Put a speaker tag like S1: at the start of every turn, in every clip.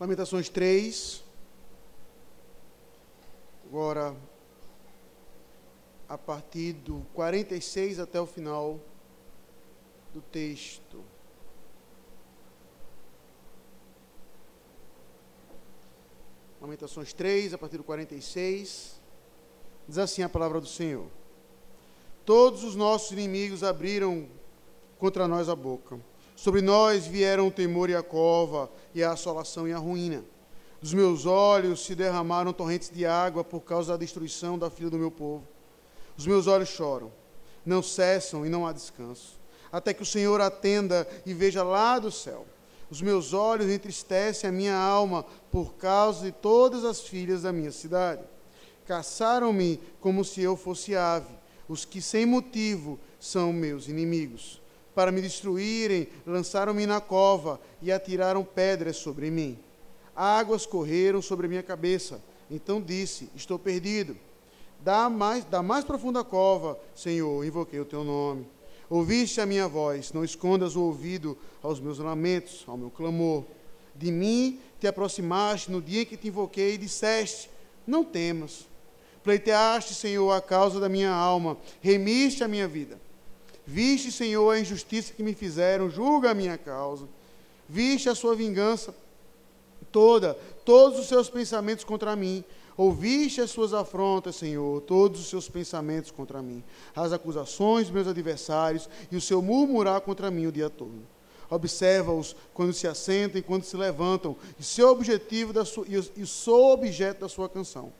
S1: Lamentações 3. Agora, a partir do 46 até o final do texto. Lamentações 3, a partir do 46. Diz assim a palavra do Senhor: Todos os nossos inimigos abriram contra nós a boca. Sobre nós vieram o temor e a cova, e a assolação e a ruína. Dos meus olhos se derramaram torrentes de água por causa da destruição da filha do meu povo. Os meus olhos choram, não cessam e não há descanso, até que o Senhor atenda e veja lá do céu. Os meus olhos entristecem a minha alma por causa de todas as filhas da minha cidade. Caçaram-me como se eu fosse ave, os que sem motivo são meus inimigos. Para me destruírem, lançaram-me na cova e atiraram pedras sobre mim. Águas correram sobre minha cabeça. Então disse: Estou perdido. Da mais, da mais profunda cova, Senhor, invoquei o teu nome. Ouviste a minha voz, não escondas o ouvido aos meus lamentos, ao meu clamor. De mim te aproximaste no dia em que te invoquei e disseste: Não temas. Pleiteaste, Senhor, a causa da minha alma, remiste a minha vida. Viste, Senhor, a injustiça que me fizeram, julga a minha causa. Viste a sua vingança toda, todos os seus pensamentos contra mim. Ouviste as suas afrontas, Senhor, todos os seus pensamentos contra mim, as acusações dos meus adversários e o seu murmurar contra mim o dia todo. Observa-os quando se assentam e quando se levantam, e seu objetivo da sua, e sou objeto da sua canção.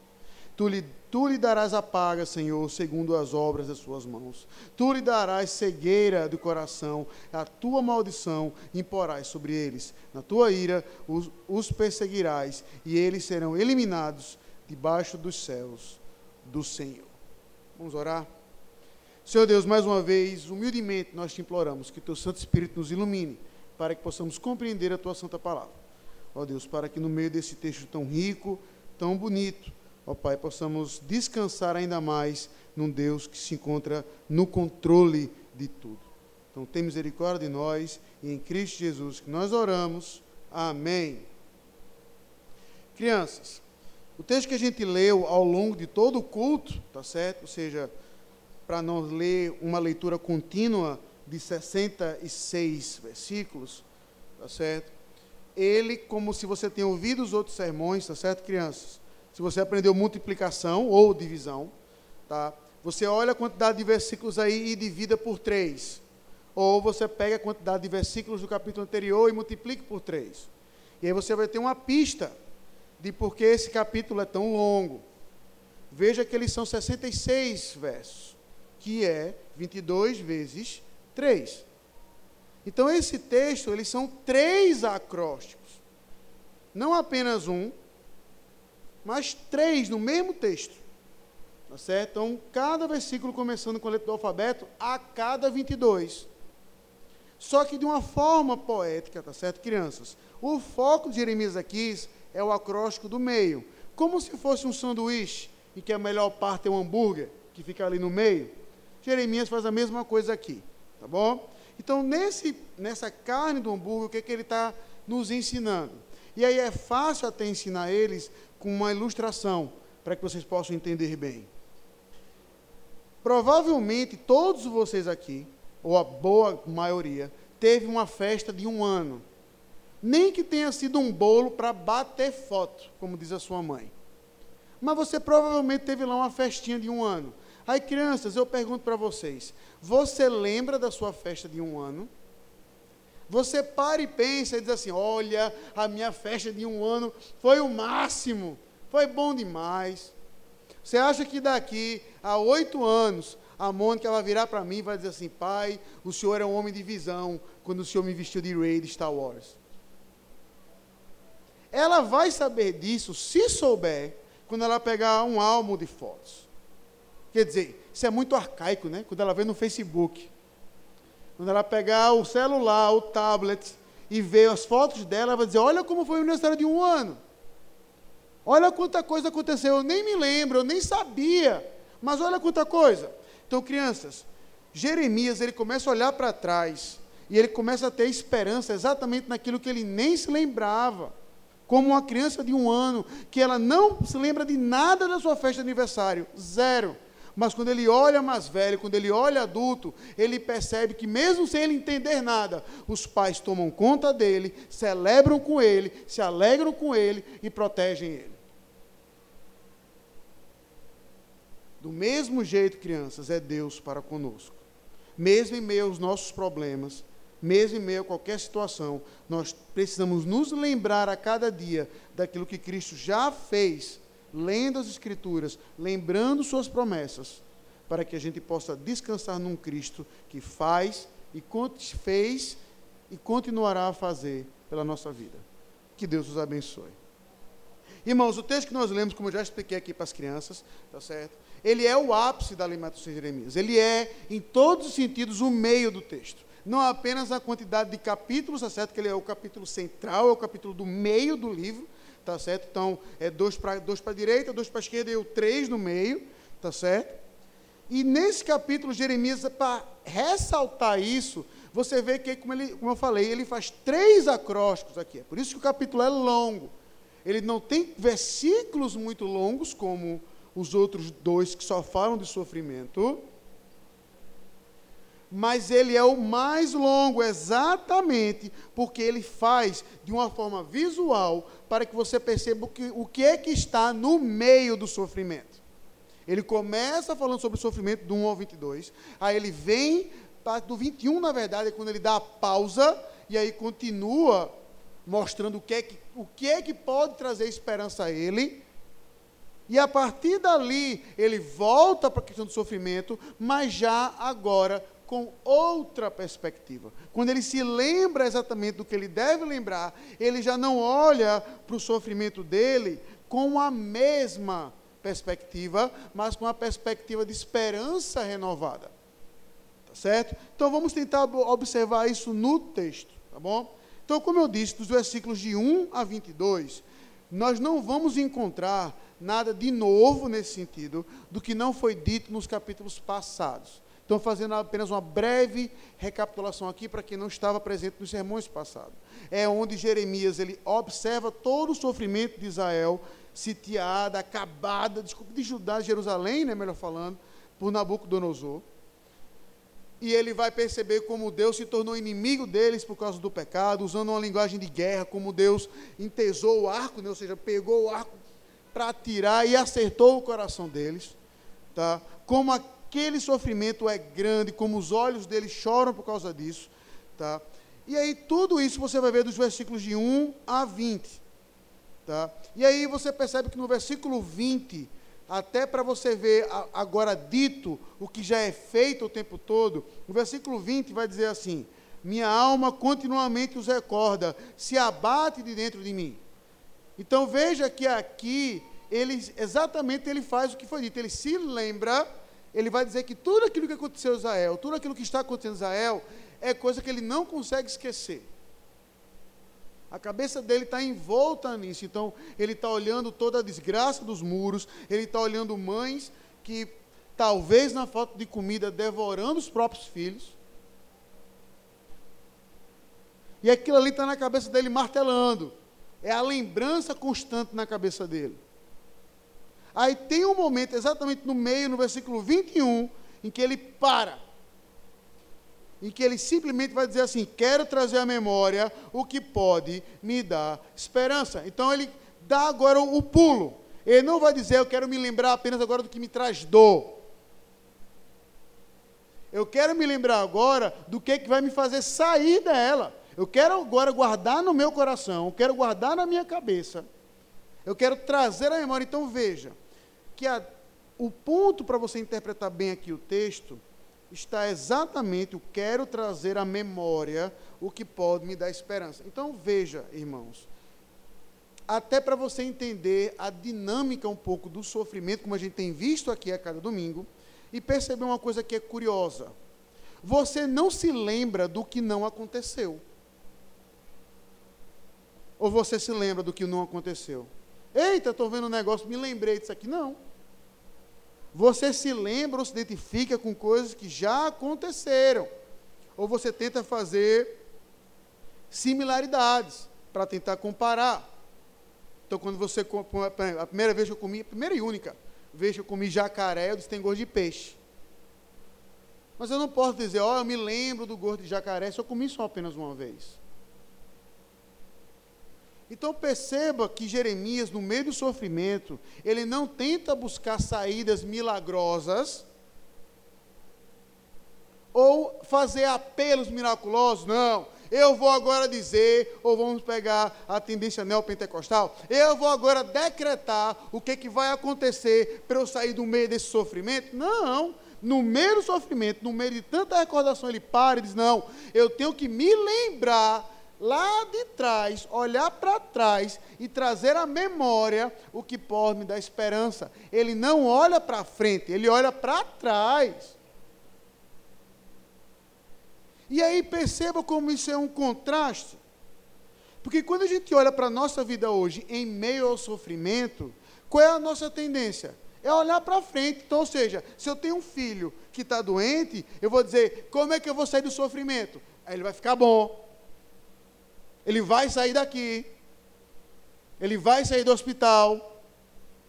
S1: Tu lhe, tu lhe darás a paga, Senhor, segundo as obras das suas mãos. Tu lhe darás cegueira do coração, a tua maldição imporás sobre eles. Na tua ira os, os perseguirás, e eles serão eliminados debaixo dos céus do Senhor. Vamos orar? Senhor Deus, mais uma vez, humildemente nós te imploramos que teu Santo Espírito nos ilumine para que possamos compreender a tua santa palavra. Ó Deus, para que no meio desse texto tão rico, tão bonito, ó Pai, possamos descansar ainda mais num Deus que se encontra no controle de tudo. Então, tem misericórdia de nós e em Cristo Jesus que nós oramos. Amém. Crianças, o texto que a gente leu ao longo de todo o culto, tá certo? Ou seja, para nós ler uma leitura contínua de 66 versículos, tá certo? Ele, como se você tenha ouvido os outros sermões, tá certo, crianças? Se você aprendeu multiplicação ou divisão, tá? Você olha a quantidade de versículos aí e divida por três. Ou você pega a quantidade de versículos do capítulo anterior e multiplica por três. E aí você vai ter uma pista de por que esse capítulo é tão longo. Veja que eles são 66 versos, que é 22 vezes 3. Então, esse texto, eles são três acrósticos. Não apenas um, mas três no mesmo texto. Tá certo? Então, cada versículo começando com a letra do alfabeto, a cada 22. Só que de uma forma poética, tá certo, crianças? O foco de Jeremias aqui é o acróstico do meio. Como se fosse um sanduíche e que a melhor parte é o hambúrguer, que fica ali no meio. Jeremias faz a mesma coisa aqui, tá bom? Então, nesse, nessa carne do hambúrguer, o que, é que ele está nos ensinando? E aí é fácil até ensinar eles com uma ilustração, para que vocês possam entender bem. Provavelmente todos vocês aqui, ou a boa maioria, teve uma festa de um ano. Nem que tenha sido um bolo para bater foto, como diz a sua mãe. Mas você provavelmente teve lá uma festinha de um ano. Aí, crianças, eu pergunto para vocês: você lembra da sua festa de um ano? Você para e pensa e diz assim: olha, a minha festa de um ano foi o máximo, foi bom demais. Você acha que daqui a oito anos a Mônica vai virar para mim e vai dizer assim: pai, o senhor é um homem de visão quando o senhor me vestiu de Rey de Star Wars? Ela vai saber disso, se souber, quando ela pegar um álbum de fotos. Quer dizer, isso é muito arcaico, né? Quando ela vê no Facebook. Quando ela pegar o celular, o tablet e ver as fotos dela, ela vai dizer: Olha como foi o aniversário de um ano. Olha quanta coisa aconteceu. Eu nem me lembro, eu nem sabia. Mas olha quanta coisa. Então, crianças, Jeremias, ele começa a olhar para trás e ele começa a ter esperança exatamente naquilo que ele nem se lembrava Como uma criança de um ano, que ela não se lembra de nada da sua festa de aniversário. Zero. Mas quando ele olha mais velho, quando ele olha adulto, ele percebe que, mesmo sem ele entender nada, os pais tomam conta dele, celebram com ele, se alegram com ele e protegem ele. Do mesmo jeito, crianças, é Deus para conosco. Mesmo em meio aos nossos problemas, mesmo em meio a qualquer situação, nós precisamos nos lembrar a cada dia daquilo que Cristo já fez, lendo as Escrituras, lembrando Suas promessas, para que a gente possa descansar num Cristo que faz e fez e continuará a fazer pela nossa vida. Que Deus os abençoe. Irmãos, o texto que nós lemos, como eu já expliquei aqui para as crianças, tá certo? Ele é o ápice da alimentação de Jeremias. Ele é, em todos os sentidos, o meio do texto não apenas a quantidade de capítulos, tá certo? Que ele é o capítulo central, é o capítulo do meio do livro, tá certo? Então, é dois para dois a direita, dois para a esquerda e o três no meio, tá certo? E nesse capítulo, Jeremias, para ressaltar isso, você vê que, como, ele, como eu falei, ele faz três acrósticos aqui. É por isso que o capítulo é longo. Ele não tem versículos muito longos, como os outros dois que só falam de sofrimento mas ele é o mais longo, exatamente porque ele faz de uma forma visual para que você perceba o que, o que é que está no meio do sofrimento. Ele começa falando sobre o sofrimento do 1 ao 22, aí ele vem, do 21, na verdade, é quando ele dá a pausa, e aí continua mostrando o que é que, o que, é que pode trazer esperança a ele. E a partir dali, ele volta para a questão do sofrimento, mas já agora com outra perspectiva. Quando ele se lembra exatamente do que ele deve lembrar, ele já não olha para o sofrimento dele com a mesma perspectiva, mas com a perspectiva de esperança renovada. Tá certo? Então vamos tentar observar isso no texto, tá bom? Então, como eu disse, dos versículos de 1 a 22, nós não vamos encontrar nada de novo nesse sentido do que não foi dito nos capítulos passados. Estou fazendo apenas uma breve recapitulação aqui para quem não estava presente nos sermões passados. É onde Jeremias ele observa todo o sofrimento de Israel, sitiada, acabada, desculpa, de Judá, Jerusalém, né, melhor falando, por Nabucodonosor. E ele vai perceber como Deus se tornou inimigo deles por causa do pecado, usando uma linguagem de guerra, como Deus entesou o arco, né, ou seja, pegou o arco para atirar e acertou o coração deles. Tá? Como a aquele sofrimento é grande, como os olhos dele choram por causa disso. Tá? E aí, tudo isso você vai ver dos versículos de 1 a 20. Tá? E aí você percebe que no versículo 20, até para você ver agora dito o que já é feito o tempo todo, no versículo 20 vai dizer assim: Minha alma continuamente os recorda, se abate de dentro de mim. Então veja que aqui ele exatamente ele faz o que foi dito, ele se lembra ele vai dizer que tudo aquilo que aconteceu em Israel, tudo aquilo que está acontecendo em Israel, é coisa que ele não consegue esquecer. A cabeça dele está envolta nisso. Então, ele está olhando toda a desgraça dos muros, ele está olhando mães que, talvez na falta de comida, devorando os próprios filhos. E aquilo ali está na cabeça dele martelando. É a lembrança constante na cabeça dele. Aí tem um momento exatamente no meio, no versículo 21, em que ele para. Em que ele simplesmente vai dizer assim: Quero trazer à memória o que pode me dar esperança. Então ele dá agora o pulo. Ele não vai dizer: Eu quero me lembrar apenas agora do que me traz dor. Eu quero me lembrar agora do que, que vai me fazer sair dela. Eu quero agora guardar no meu coração, quero guardar na minha cabeça. Eu quero trazer a memória. Então veja, que a, o ponto para você interpretar bem aqui o texto está exatamente o quero trazer à memória o que pode me dar esperança. Então veja, irmãos, até para você entender a dinâmica um pouco do sofrimento, como a gente tem visto aqui a cada domingo, e perceber uma coisa que é curiosa. Você não se lembra do que não aconteceu. Ou você se lembra do que não aconteceu? Eita, estou vendo um negócio, me lembrei disso aqui. Não. Você se lembra ou se identifica com coisas que já aconteceram. Ou você tenta fazer similaridades para tentar comparar. Então, quando você. A primeira vez que eu comi, a primeira e única vez que eu comi jacaré, eu disse: tem gosto de peixe. Mas eu não posso dizer, ó, oh, eu me lembro do gosto de jacaré, se eu comi só apenas uma vez. Então perceba que Jeremias, no meio do sofrimento, ele não tenta buscar saídas milagrosas ou fazer apelos miraculosos, não. Eu vou agora dizer, ou vamos pegar a tendência neopentecostal, eu vou agora decretar o que, que vai acontecer para eu sair do meio desse sofrimento. Não, no meio do sofrimento, no meio de tanta recordação, ele para e diz: Não, eu tenho que me lembrar lá de trás, olhar para trás e trazer à memória o que pode me dar esperança. Ele não olha para frente, ele olha para trás. E aí perceba como isso é um contraste. Porque quando a gente olha para a nossa vida hoje em meio ao sofrimento, qual é a nossa tendência? É olhar para frente. Então, ou seja, se eu tenho um filho que está doente, eu vou dizer, como é que eu vou sair do sofrimento? Aí ele vai ficar bom. Ele vai sair daqui. Ele vai sair do hospital.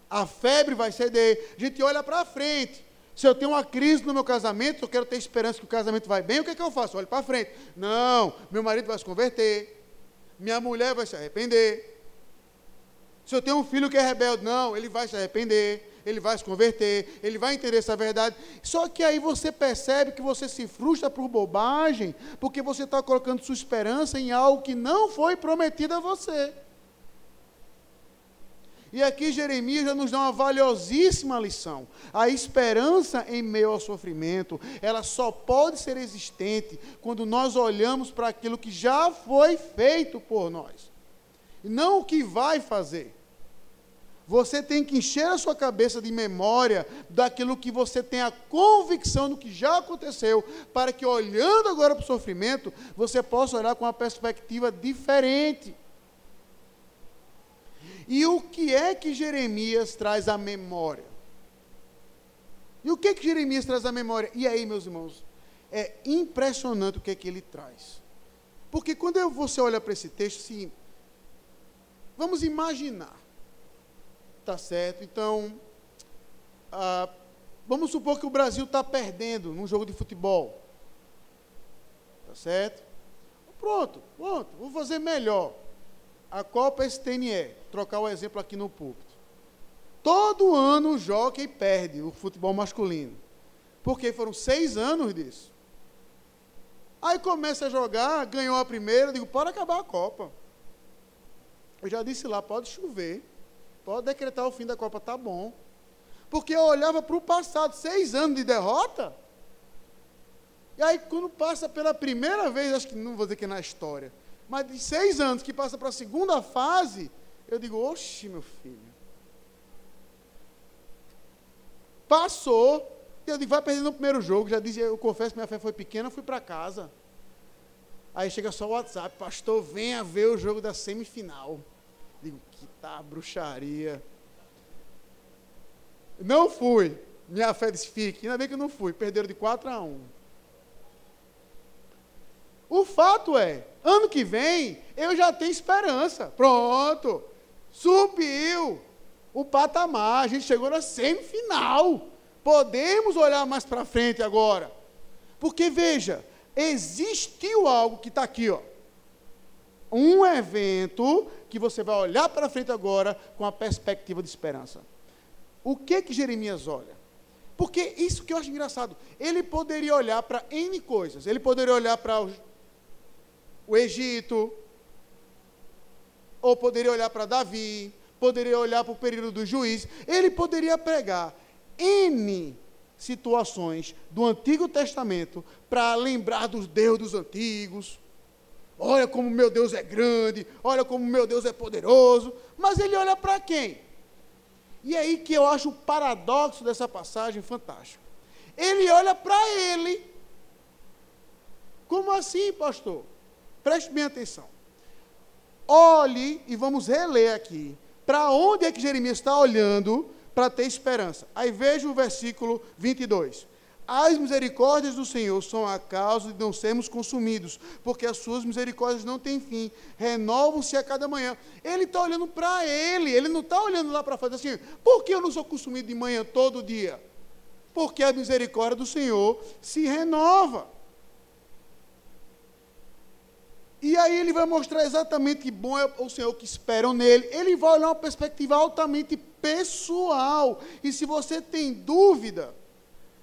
S1: A febre vai ceder. A gente olha para frente. Se eu tenho uma crise no meu casamento, eu quero ter esperança que o casamento vai bem, o que, é que eu faço? Olho para frente. Não, meu marido vai se converter. Minha mulher vai se arrepender. Se eu tenho um filho que é rebelde, não, ele vai se arrepender ele vai se converter, ele vai entender essa verdade. Só que aí você percebe que você se frustra por bobagem, porque você está colocando sua esperança em algo que não foi prometido a você. E aqui Jeremias já nos dá uma valiosíssima lição. A esperança em meio ao sofrimento, ela só pode ser existente quando nós olhamos para aquilo que já foi feito por nós, não o que vai fazer. Você tem que encher a sua cabeça de memória daquilo que você tem a convicção do que já aconteceu, para que olhando agora para o sofrimento, você possa olhar com uma perspectiva diferente. E o que é que Jeremias traz à memória? E o que é que Jeremias traz à memória? E aí, meus irmãos, é impressionante o que é que ele traz. Porque quando você olha para esse texto, assim, vamos imaginar Tá certo? Então, ah, vamos supor que o Brasil está perdendo num jogo de futebol. Tá certo? Pronto, pronto, vou fazer melhor. A Copa STNE, trocar o exemplo aqui no púlpito. Todo ano o jockey perde o futebol masculino. Porque foram seis anos disso. Aí começa a jogar, ganhou a primeira, digo, pode acabar a Copa. Eu já disse lá, pode chover. Pode decretar o fim da Copa, tá bom. Porque eu olhava para o passado, seis anos de derrota. E aí, quando passa pela primeira vez, acho que não vou dizer que é na história, mas de seis anos que passa para a segunda fase, eu digo, oxe, meu filho. Passou, eu digo, vai perder no primeiro jogo. Já dizia, eu confesso que minha fé foi pequena, fui para casa. Aí chega só o WhatsApp, pastor, venha ver o jogo da semifinal. Tá bruxaria. Não fui. Minha fé disse, fique. Ainda bem que eu não fui. Perderam de 4 a 1. O fato é, ano que vem, eu já tenho esperança. Pronto. Subiu o patamar. A gente chegou na semifinal. Podemos olhar mais para frente agora. Porque, veja, existiu algo que está aqui, ó. Um evento que você vai olhar para frente agora com a perspectiva de esperança. O que que Jeremias olha? Porque isso que eu acho engraçado. Ele poderia olhar para N coisas. Ele poderia olhar para o, o Egito, ou poderia olhar para Davi, poderia olhar para o período do juiz. Ele poderia pregar N situações do Antigo Testamento para lembrar dos deuses antigos Olha como meu Deus é grande, olha como meu Deus é poderoso. Mas ele olha para quem? E aí que eu acho o paradoxo dessa passagem fantástico. Ele olha para ele. Como assim, pastor? Preste bem atenção. Olhe, e vamos reler aqui, para onde é que Jeremias está olhando para ter esperança. Aí veja o versículo 22. As misericórdias do Senhor são a causa de não sermos consumidos, porque as suas misericórdias não têm fim, renovam-se a cada manhã. Ele está olhando para ele, ele não está olhando lá para fora assim, por que eu não sou consumido de manhã todo dia? Porque a misericórdia do Senhor se renova. E aí ele vai mostrar exatamente que bom é o Senhor que esperam nele. Ele vai olhar uma perspectiva altamente pessoal. E se você tem dúvida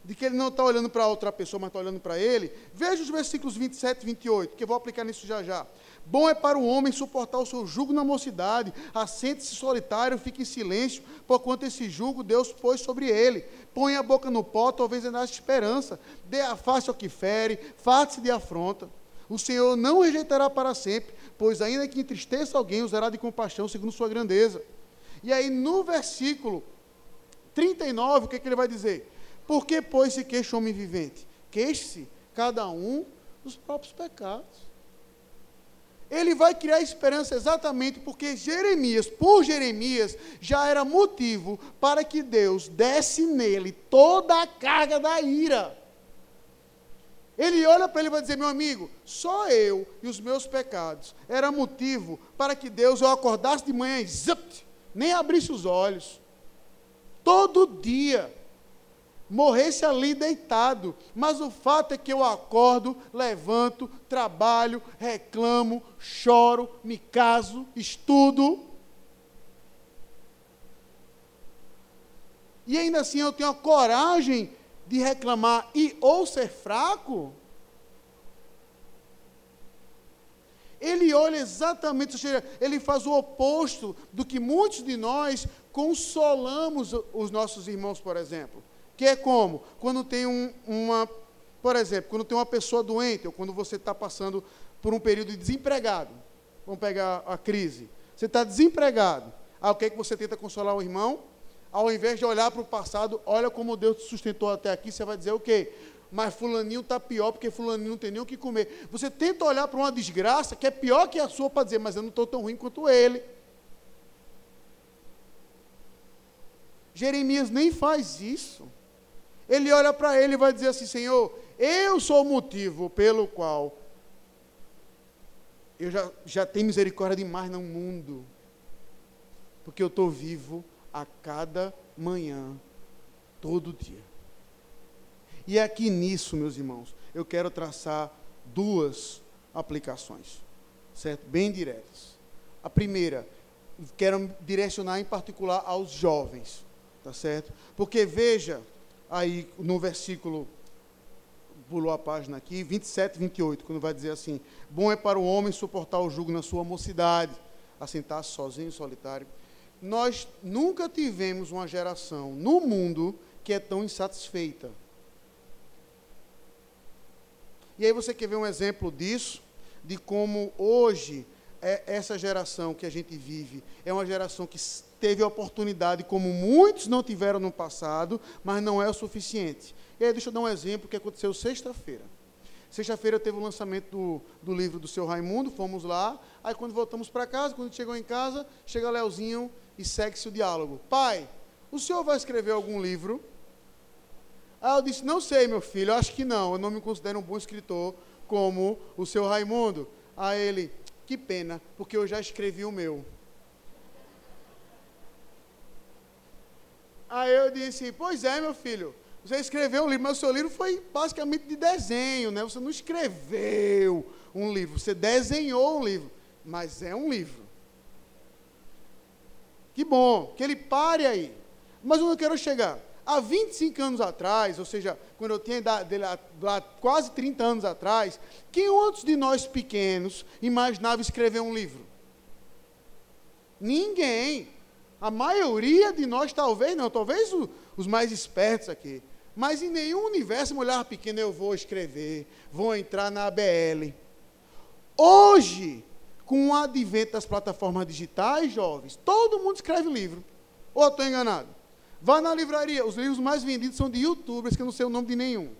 S1: de que ele não está olhando para outra pessoa, mas está olhando para ele, veja os versículos 27 e 28, que eu vou aplicar nisso já já. Bom é para o homem suportar o seu jugo na mocidade, assente-se solitário, fique em silêncio, porquanto esse jugo Deus pôs sobre ele. Põe a boca no pó, talvez ele nasça esperança. Dê a face ao que fere, face de afronta. O Senhor não rejeitará para sempre, pois ainda que entristeça alguém, usará de compaixão segundo sua grandeza. E aí no versículo 39, o que, é que ele vai dizer? Por que, pois, se queixa o homem vivente? Queixe-se cada um dos próprios pecados. Ele vai criar esperança exatamente porque Jeremias, por Jeremias, já era motivo para que Deus desse nele toda a carga da ira. Ele olha para ele e vai dizer: Meu amigo, só eu e os meus pecados era motivo para que Deus eu acordasse de manhã e zapt, nem abrisse os olhos. Todo dia morresse ali deitado. Mas o fato é que eu acordo, levanto, trabalho, reclamo, choro, me caso, estudo. E ainda assim eu tenho a coragem de reclamar e ou ser fraco. Ele olha exatamente, ele faz o oposto do que muitos de nós consolamos os nossos irmãos, por exemplo. Que é como? Quando tem um, uma, por exemplo, quando tem uma pessoa doente, ou quando você está passando por um período de desempregado. Vamos pegar a crise. Você está desempregado. Aí o que, é que você tenta consolar o irmão? Ao invés de olhar para o passado, olha como Deus te sustentou até aqui, você vai dizer o quê? Mas fulaninho está pior porque fulaninho não tem nem o que comer. Você tenta olhar para uma desgraça que é pior que a sua para dizer, mas eu não estou tão ruim quanto ele. Jeremias nem faz isso. Ele olha para ele e vai dizer assim: Senhor, eu sou o motivo pelo qual eu já, já tenho misericórdia demais no mundo, porque eu estou vivo a cada manhã, todo dia. E é aqui nisso, meus irmãos, eu quero traçar duas aplicações, certo? Bem diretas. A primeira, quero direcionar em particular aos jovens, tá certo? Porque veja, aí no versículo, pulou a página aqui, 27, 28, quando vai dizer assim: Bom é para o homem suportar o jugo na sua mocidade, assentar-se sozinho, solitário. Nós nunca tivemos uma geração no mundo que é tão insatisfeita. E aí você quer ver um exemplo disso, de como hoje é essa geração que a gente vive é uma geração que teve a oportunidade, como muitos não tiveram no passado, mas não é o suficiente. E aí, deixa eu dar um exemplo que aconteceu sexta-feira. Sexta-feira teve o lançamento do, do, livro do seu Raimundo, fomos lá. Aí, quando voltamos para casa, quando chegou em casa, chega Leozinho e segue-se o diálogo. Pai, o senhor vai escrever algum livro? Aí eu disse: Não sei, meu filho, acho que não. Eu não me considero um bom escritor como o seu Raimundo. Aí ele: Que pena, porque eu já escrevi o meu. Aí eu disse, pois é, meu filho, você escreveu um livro, mas o seu livro foi basicamente de desenho, né? Você não escreveu um livro, você desenhou um livro, mas é um livro. Que bom, que ele pare aí. Mas onde eu quero chegar? Há 25 anos atrás, ou seja, quando eu tinha lá, lá, quase 30 anos atrás, quem outros de nós pequenos imaginava escrever um livro? Ninguém. A maioria de nós, talvez não, talvez o, os mais espertos aqui. Mas em nenhum universo, mulher pequena, eu vou escrever, vou entrar na ABL. Hoje, com o advento das plataformas digitais, jovens, todo mundo escreve livro. Ou eu estou enganado? Vá na livraria, os livros mais vendidos são de youtubers, que eu não sei o nome de nenhum.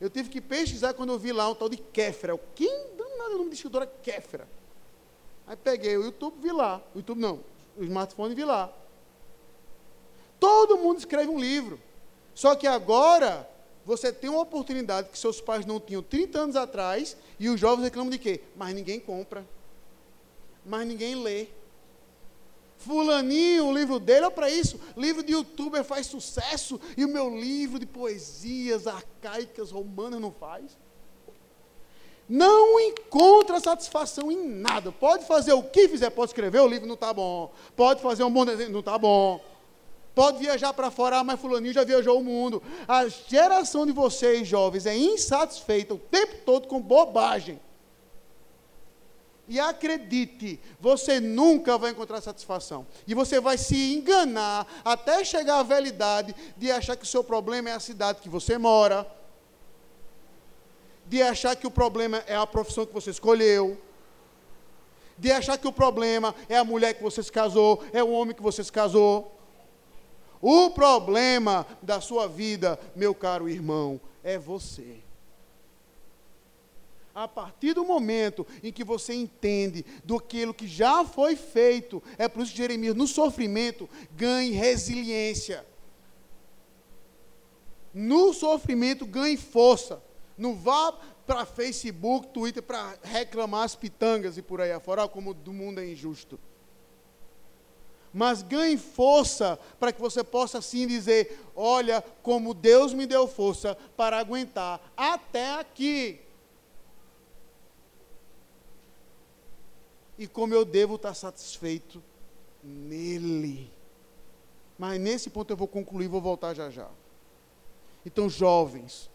S1: Eu tive que pesquisar quando eu vi lá um tal de Kéfera. Quem danado é o nome de escritora Kéfera? Aí peguei o YouTube, vi lá. O YouTube não, o smartphone e lá. Todo mundo escreve um livro. Só que agora você tem uma oportunidade que seus pais não tinham 30 anos atrás, e os jovens reclamam de quê? Mas ninguém compra. Mas ninguém lê. Fulaninho, o livro dele, olha para isso. Livro de youtuber faz sucesso e o meu livro de poesias arcaicas romanas não faz. Não encontra satisfação em nada. Pode fazer o que fizer, pode escrever o livro, não está bom. Pode fazer um bom desenho, não está bom. Pode viajar para fora, ah, mas fulaninho já viajou o mundo. A geração de vocês, jovens, é insatisfeita o tempo todo com bobagem. E acredite, você nunca vai encontrar satisfação. E você vai se enganar até chegar à velhidade de achar que o seu problema é a cidade que você mora, de achar que o problema é a profissão que você escolheu, de achar que o problema é a mulher que você se casou, é o homem que você se casou. O problema da sua vida, meu caro irmão, é você a partir do momento em que você entende do aquilo que já foi feito, é por isso que Jeremias, no sofrimento, ganhe resiliência. No sofrimento, ganhe força. Não vá para Facebook, Twitter, para reclamar as pitangas e por aí afora, como do mundo é injusto. Mas ganhe força para que você possa assim dizer: olha, como Deus me deu força para aguentar até aqui. e como eu devo estar satisfeito nele. Mas nesse ponto eu vou concluir, vou voltar já já. Então, jovens,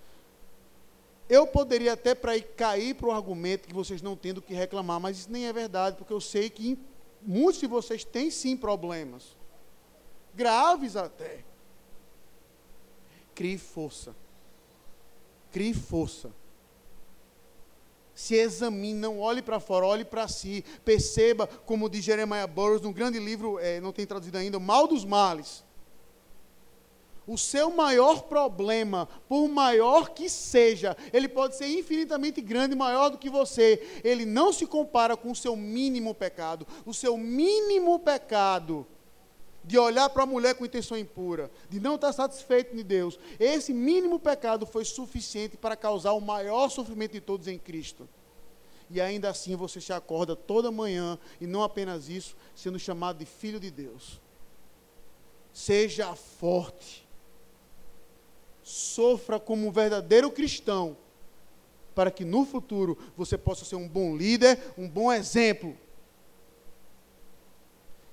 S1: eu poderia até para ir cair para o argumento que vocês não têm do que reclamar, mas isso nem é verdade, porque eu sei que muitos de vocês têm sim problemas, graves até. Crie força. Crie força se examine, não olhe para fora, olhe para si, perceba, como diz Jeremiah Burroughs, num grande livro, é, não tem traduzido ainda, Mal dos Males. O seu maior problema, por maior que seja, ele pode ser infinitamente grande, maior do que você, ele não se compara com o seu mínimo pecado. O seu mínimo pecado de olhar para a mulher com intenção impura, de não estar satisfeito de Deus, esse mínimo pecado foi suficiente para causar o maior sofrimento de todos em Cristo. E ainda assim você se acorda toda manhã, e não apenas isso, sendo chamado de filho de Deus. Seja forte. Sofra como um verdadeiro cristão, para que no futuro você possa ser um bom líder, um bom exemplo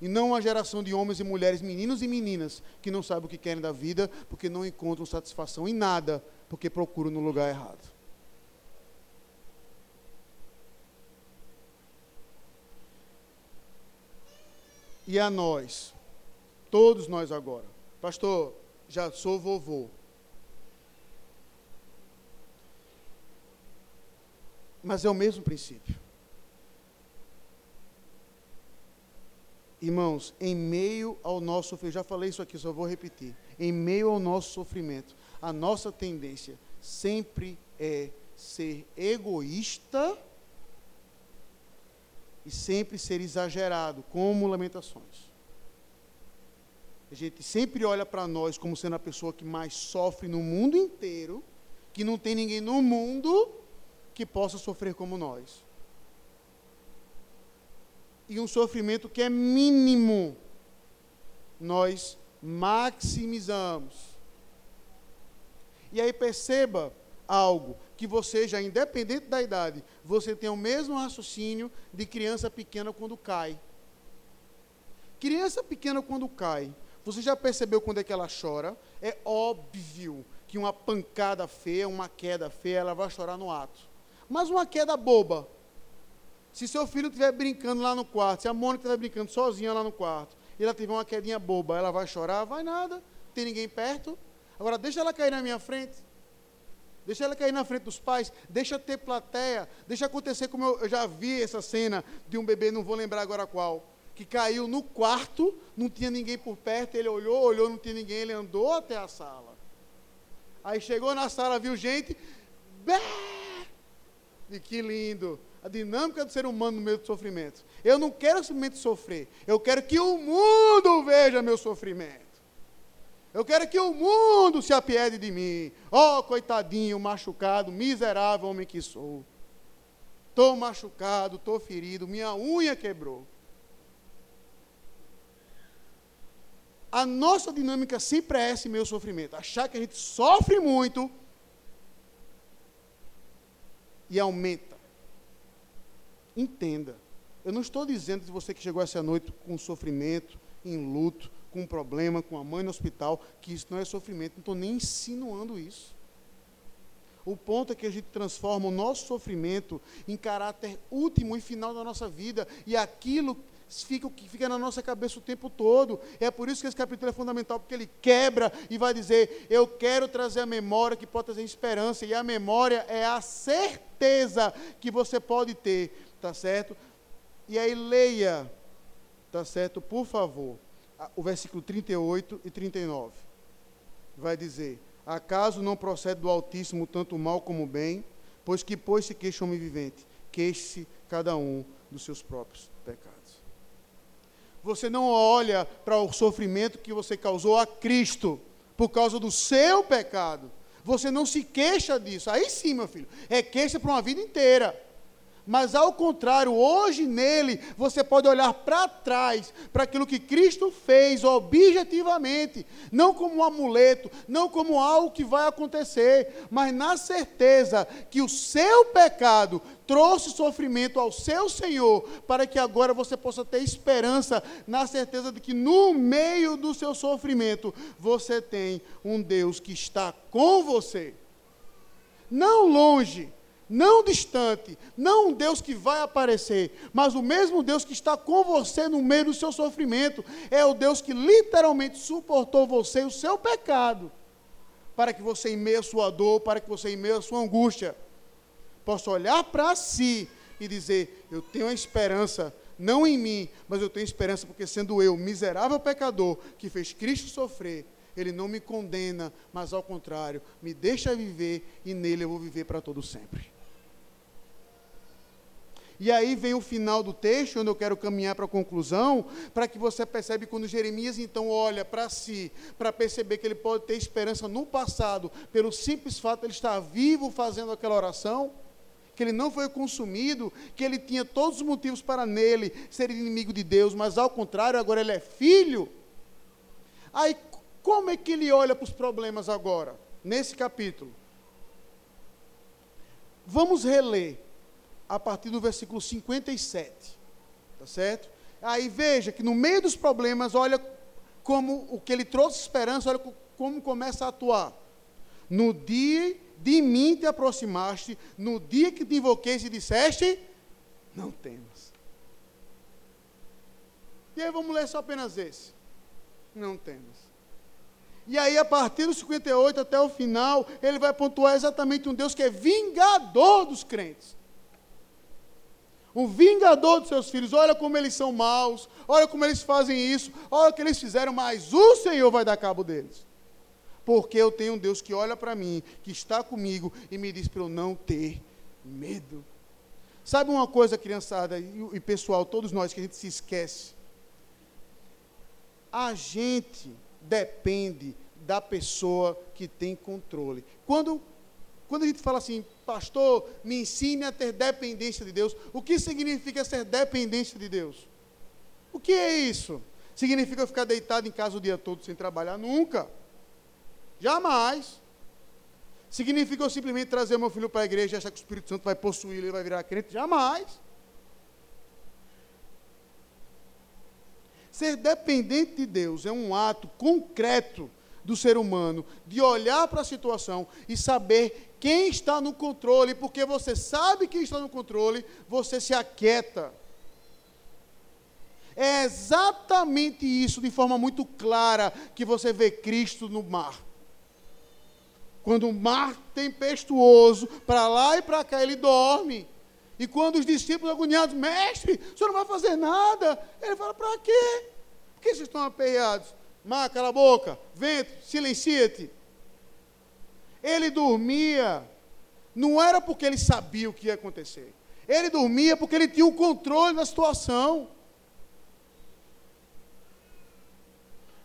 S1: e não uma geração de homens e mulheres, meninos e meninas, que não sabem o que querem da vida, porque não encontram satisfação em nada, porque procuram no lugar errado. E a nós, todos nós agora, pastor, já sou vovô. Mas é o mesmo princípio. Irmãos, em meio ao nosso sofrimento, já falei isso aqui, só vou repetir. Em meio ao nosso sofrimento, a nossa tendência sempre é ser egoísta e sempre ser exagerado, como lamentações. A gente sempre olha para nós como sendo a pessoa que mais sofre no mundo inteiro, que não tem ninguém no mundo que possa sofrer como nós e um sofrimento que é mínimo, nós maximizamos. E aí perceba algo, que você já, independente da idade, você tem o mesmo raciocínio de criança pequena quando cai. Criança pequena quando cai, você já percebeu quando é que ela chora? É óbvio que uma pancada feia, uma queda feia, ela vai chorar no ato. Mas uma queda boba, se seu filho estiver brincando lá no quarto, se a Mônica estiver brincando sozinha lá no quarto, e ela tiver uma quedinha boba, ela vai chorar? Vai nada, não tem ninguém perto. Agora, deixa ela cair na minha frente. Deixa ela cair na frente dos pais, deixa ter plateia, deixa acontecer como eu, eu já vi essa cena de um bebê, não vou lembrar agora qual, que caiu no quarto, não tinha ninguém por perto, ele olhou, olhou, não tinha ninguém, ele andou até a sala. Aí chegou na sala, viu gente, bé! E que lindo a dinâmica do ser humano no meio do sofrimento. Eu não quero simplesmente sofrer, eu quero que o mundo veja meu sofrimento. Eu quero que o mundo se apiede de mim. Oh, coitadinho, machucado, miserável homem que sou. Estou machucado, estou ferido, minha unha quebrou. A nossa dinâmica sempre é esse meu sofrimento. Achar que a gente sofre muito e aumenta. Entenda. Eu não estou dizendo que você que chegou essa noite com sofrimento, em luto, com um problema, com a mãe no hospital, que isso não é sofrimento. Não estou nem insinuando isso. O ponto é que a gente transforma o nosso sofrimento em caráter último e final da nossa vida. E aquilo fica o fica na nossa cabeça o tempo todo. É por isso que esse capítulo é fundamental, porque ele quebra e vai dizer: Eu quero trazer a memória que pode trazer esperança. E a memória é a certeza que você pode ter, tá certo? E aí leia, tá certo? Por favor, o versículo 38 e 39. Vai dizer: Acaso não procede do Altíssimo tanto o mal como o bem? Pois que pois se queixa homem vivente, queixe cada um dos seus próprios pecados. Você não olha para o sofrimento que você causou a Cristo por causa do seu pecado. Você não se queixa disso. Aí sim, meu filho, é queixa para uma vida inteira. Mas ao contrário, hoje nele você pode olhar para trás, para aquilo que Cristo fez objetivamente, não como um amuleto, não como algo que vai acontecer, mas na certeza que o seu pecado trouxe sofrimento ao seu Senhor, para que agora você possa ter esperança, na certeza de que no meio do seu sofrimento você tem um Deus que está com você. Não longe, não distante, não um Deus que vai aparecer, mas o mesmo Deus que está com você no meio do seu sofrimento, é o Deus que literalmente suportou você e o seu pecado, para que você, em meio à sua dor, para que você, em meio à sua angústia, possa olhar para si e dizer: Eu tenho a esperança, não em mim, mas eu tenho esperança porque, sendo eu, miserável pecador, que fez Cristo sofrer, ele não me condena, mas ao contrário, me deixa viver e nele eu vou viver para todo sempre. E aí vem o final do texto, onde eu quero caminhar para a conclusão, para que você percebe quando Jeremias então olha para si, para perceber que ele pode ter esperança no passado, pelo simples fato de ele estar vivo fazendo aquela oração, que ele não foi consumido, que ele tinha todos os motivos para nele ser inimigo de Deus, mas ao contrário, agora ele é filho. Aí como é que ele olha para os problemas agora, nesse capítulo? Vamos reler a partir do versículo 57. Tá certo? Aí veja que no meio dos problemas, olha como o que ele trouxe esperança, olha como começa a atuar. No dia de mim te aproximaste, no dia que te invoquei e disseste, não temas. E aí vamos ler só apenas esse. Não temas. E aí, a partir do 58 até o final, ele vai pontuar exatamente um Deus que é vingador dos crentes o vingador dos seus filhos. Olha como eles são maus, olha como eles fazem isso, olha o que eles fizeram, mas o Senhor vai dar cabo deles. Porque eu tenho um Deus que olha para mim, que está comigo e me diz para eu não ter medo. Sabe uma coisa, criançada e, e pessoal, todos nós que a gente se esquece? A gente depende da pessoa que tem controle. Quando quando a gente fala assim, pastor, me ensine a ter dependência de Deus, o que significa ser dependência de Deus? O que é isso? Significa ficar deitado em casa o dia todo sem trabalhar? Nunca. Jamais. Significa eu simplesmente trazer meu filho para a igreja e achar que o Espírito Santo vai possuí-lo e vai virar crente? Jamais. Ser dependente de Deus é um ato concreto do ser humano de olhar para a situação e saber quem está no controle, porque você sabe quem está no controle, você se aquieta. É exatamente isso, de forma muito clara, que você vê Cristo no mar. Quando o mar tempestuoso, para lá e para cá, ele dorme. E quando os discípulos agoniados, mestre, o senhor não vai fazer nada. Ele fala, para quê? Por que vocês estão aperreados? Mar, cala a boca. Vento, silencia-te. Ele dormia, não era porque ele sabia o que ia acontecer. Ele dormia porque ele tinha o controle da situação.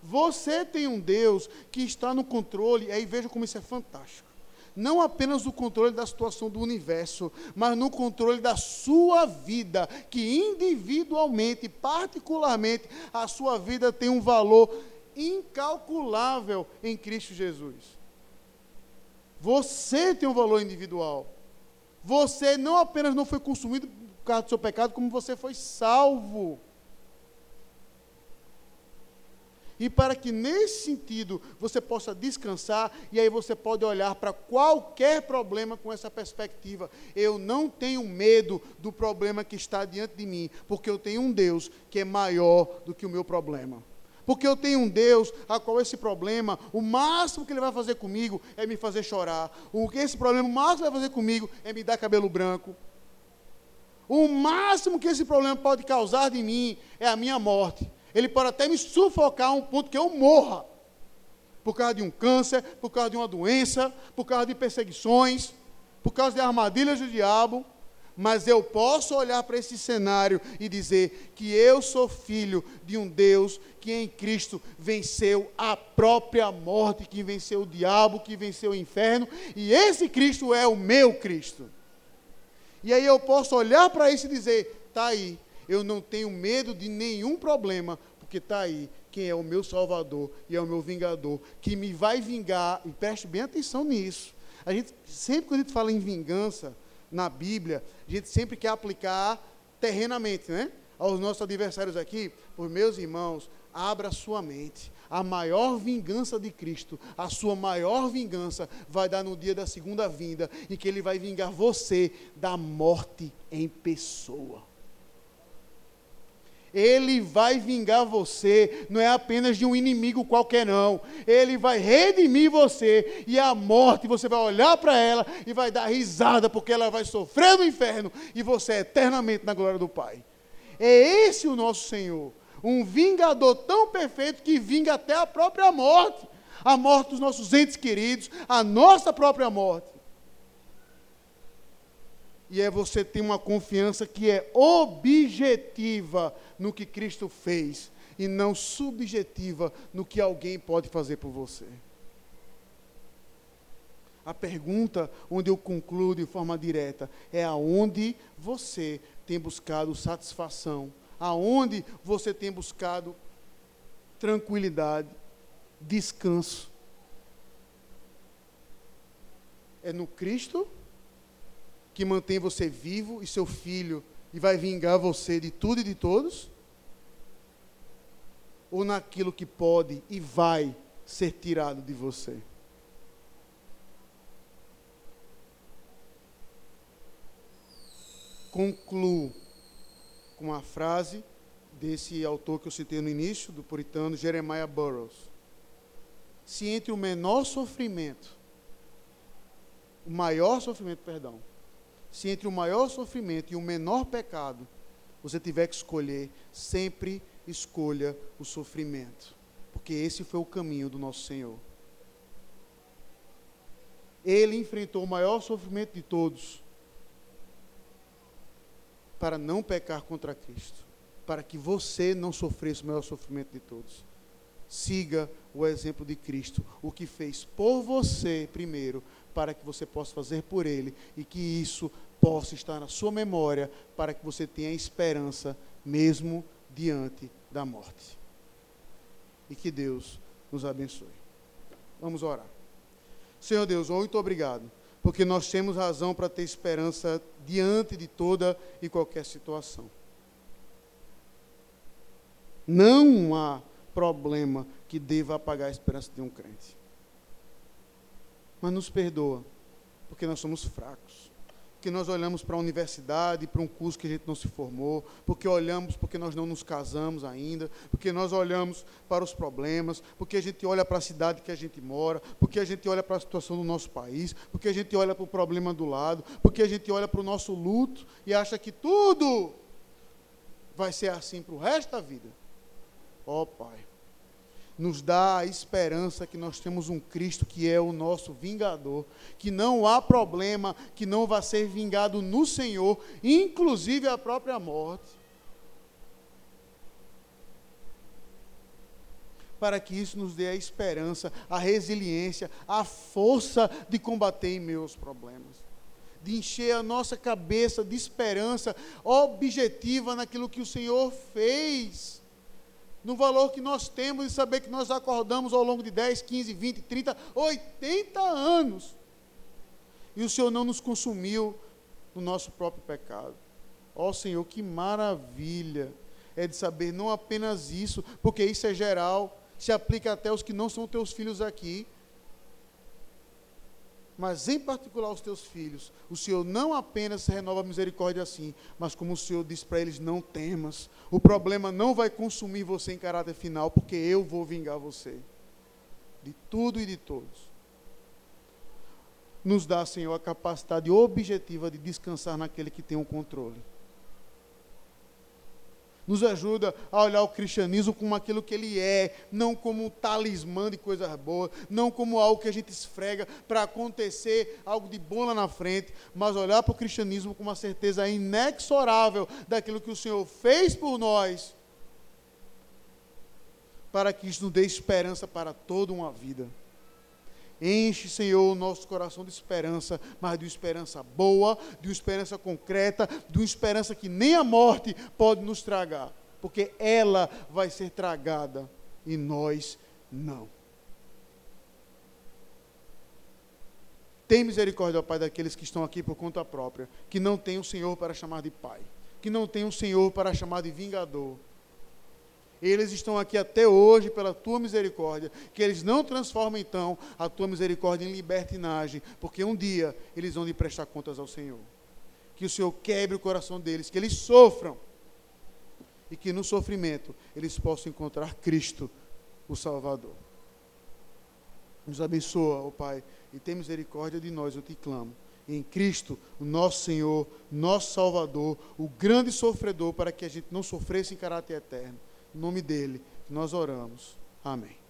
S1: Você tem um Deus que está no controle, aí veja como isso é fantástico. Não apenas no controle da situação do universo, mas no controle da sua vida, que individualmente, particularmente, a sua vida tem um valor incalculável em Cristo Jesus. Você tem um valor individual. Você não apenas não foi consumido por causa do seu pecado, como você foi salvo. E para que nesse sentido você possa descansar, e aí você pode olhar para qualquer problema com essa perspectiva. Eu não tenho medo do problema que está diante de mim, porque eu tenho um Deus que é maior do que o meu problema. Porque eu tenho um Deus a qual esse problema, o máximo que ele vai fazer comigo é me fazer chorar. O que esse problema, o máximo vai fazer comigo é me dar cabelo branco. O máximo que esse problema pode causar de mim é a minha morte. Ele pode até me sufocar a um ponto que eu morra. Por causa de um câncer, por causa de uma doença, por causa de perseguições, por causa de armadilhas do diabo mas eu posso olhar para esse cenário e dizer que eu sou filho de um Deus que em Cristo venceu a própria morte, que venceu o diabo, que venceu o inferno, e esse Cristo é o meu Cristo. E aí eu posso olhar para isso e dizer: está aí, eu não tenho medo de nenhum problema, porque está aí quem é o meu Salvador e é o meu vingador, que me vai vingar, e preste bem atenção nisso. A gente, sempre que a gente fala em vingança, na Bíblia, a gente sempre quer aplicar terrenamente, né? Aos nossos adversários aqui, por meus irmãos, abra sua mente. A maior vingança de Cristo, a sua maior vingança vai dar no dia da segunda vinda, em que ele vai vingar você da morte em pessoa. Ele vai vingar você, não é apenas de um inimigo qualquer, não. Ele vai redimir você, e a morte, você vai olhar para ela e vai dar risada, porque ela vai sofrer no inferno, e você é eternamente na glória do Pai. É esse o nosso Senhor, um vingador tão perfeito que vinga até a própria morte a morte dos nossos entes queridos, a nossa própria morte e é você ter uma confiança que é objetiva no que Cristo fez e não subjetiva no que alguém pode fazer por você. A pergunta onde eu concluo de forma direta é aonde você tem buscado satisfação, aonde você tem buscado tranquilidade, descanso. É no Cristo? Que mantém você vivo e seu filho e vai vingar você de tudo e de todos? Ou naquilo que pode e vai ser tirado de você? Concluo com a frase desse autor que eu citei no início, do puritano Jeremiah Burroughs. Se entre o menor sofrimento, o maior sofrimento, perdão, se entre o maior sofrimento e o menor pecado você tiver que escolher, sempre escolha o sofrimento, porque esse foi o caminho do nosso Senhor. Ele enfrentou o maior sofrimento de todos para não pecar contra Cristo, para que você não sofresse o maior sofrimento de todos. Siga o exemplo de Cristo, o que fez por você primeiro, para que você possa fazer por ele e que isso possa estar na sua memória para que você tenha esperança mesmo diante da morte. E que Deus nos abençoe. Vamos orar. Senhor Deus, muito obrigado, porque nós temos razão para ter esperança diante de toda e qualquer situação. Não há problema que deva apagar a esperança de um crente. Mas nos perdoa, porque nós somos fracos. Porque nós olhamos para a universidade, para um curso que a gente não se formou, porque olhamos porque nós não nos casamos ainda, porque nós olhamos para os problemas, porque a gente olha para a cidade que a gente mora, porque a gente olha para a situação do nosso país, porque a gente olha para o problema do lado, porque a gente olha para o nosso luto e acha que tudo vai ser assim para o resto da vida. Ó oh, Pai, nos dá a esperança que nós temos um Cristo que é o nosso vingador, que não há problema que não vá ser vingado no Senhor, inclusive a própria morte. para que isso nos dê a esperança, a resiliência, a força de combater meus problemas. De encher a nossa cabeça de esperança objetiva naquilo que o Senhor fez. No valor que nós temos de saber que nós acordamos ao longo de 10, 15, 20, 30, 80 anos. E o Senhor não nos consumiu no nosso próprio pecado. Ó oh, Senhor, que maravilha é de saber não apenas isso, porque isso é geral, se aplica até aos que não são teus filhos aqui, mas em particular aos teus filhos. O Senhor não apenas renova a misericórdia assim, mas como o Senhor diz para eles: não temas. O problema não vai consumir você em caráter final, porque eu vou vingar você de tudo e de todos. Nos dá, Senhor, a capacidade objetiva de descansar naquele que tem o controle nos ajuda a olhar o cristianismo como aquilo que ele é, não como um talismã de coisas boas, não como algo que a gente esfrega para acontecer algo de bom lá na frente, mas olhar para o cristianismo com uma certeza inexorável daquilo que o Senhor fez por nós, para que isso nos dê esperança para toda uma vida. Enche, Senhor, o nosso coração de esperança, mas de uma esperança boa, de uma esperança concreta, de uma esperança que nem a morte pode nos tragar, porque ela vai ser tragada e nós não. Tem misericórdia, ó Pai, daqueles que estão aqui por conta própria, que não têm o Senhor para chamar de Pai, que não têm o Senhor para chamar de vingador eles estão aqui até hoje pela tua misericórdia. Que eles não transformem, então, a tua misericórdia em libertinagem, porque um dia eles vão lhe prestar contas ao Senhor. Que o Senhor quebre o coração deles, que eles sofram. E que no sofrimento eles possam encontrar Cristo, o Salvador. Nos abençoa, ó oh Pai, e tem misericórdia de nós, eu te clamo em Cristo, o nosso Senhor, nosso Salvador, o grande sofredor, para que a gente não sofresse em caráter eterno. Nome dele, nós oramos. Amém.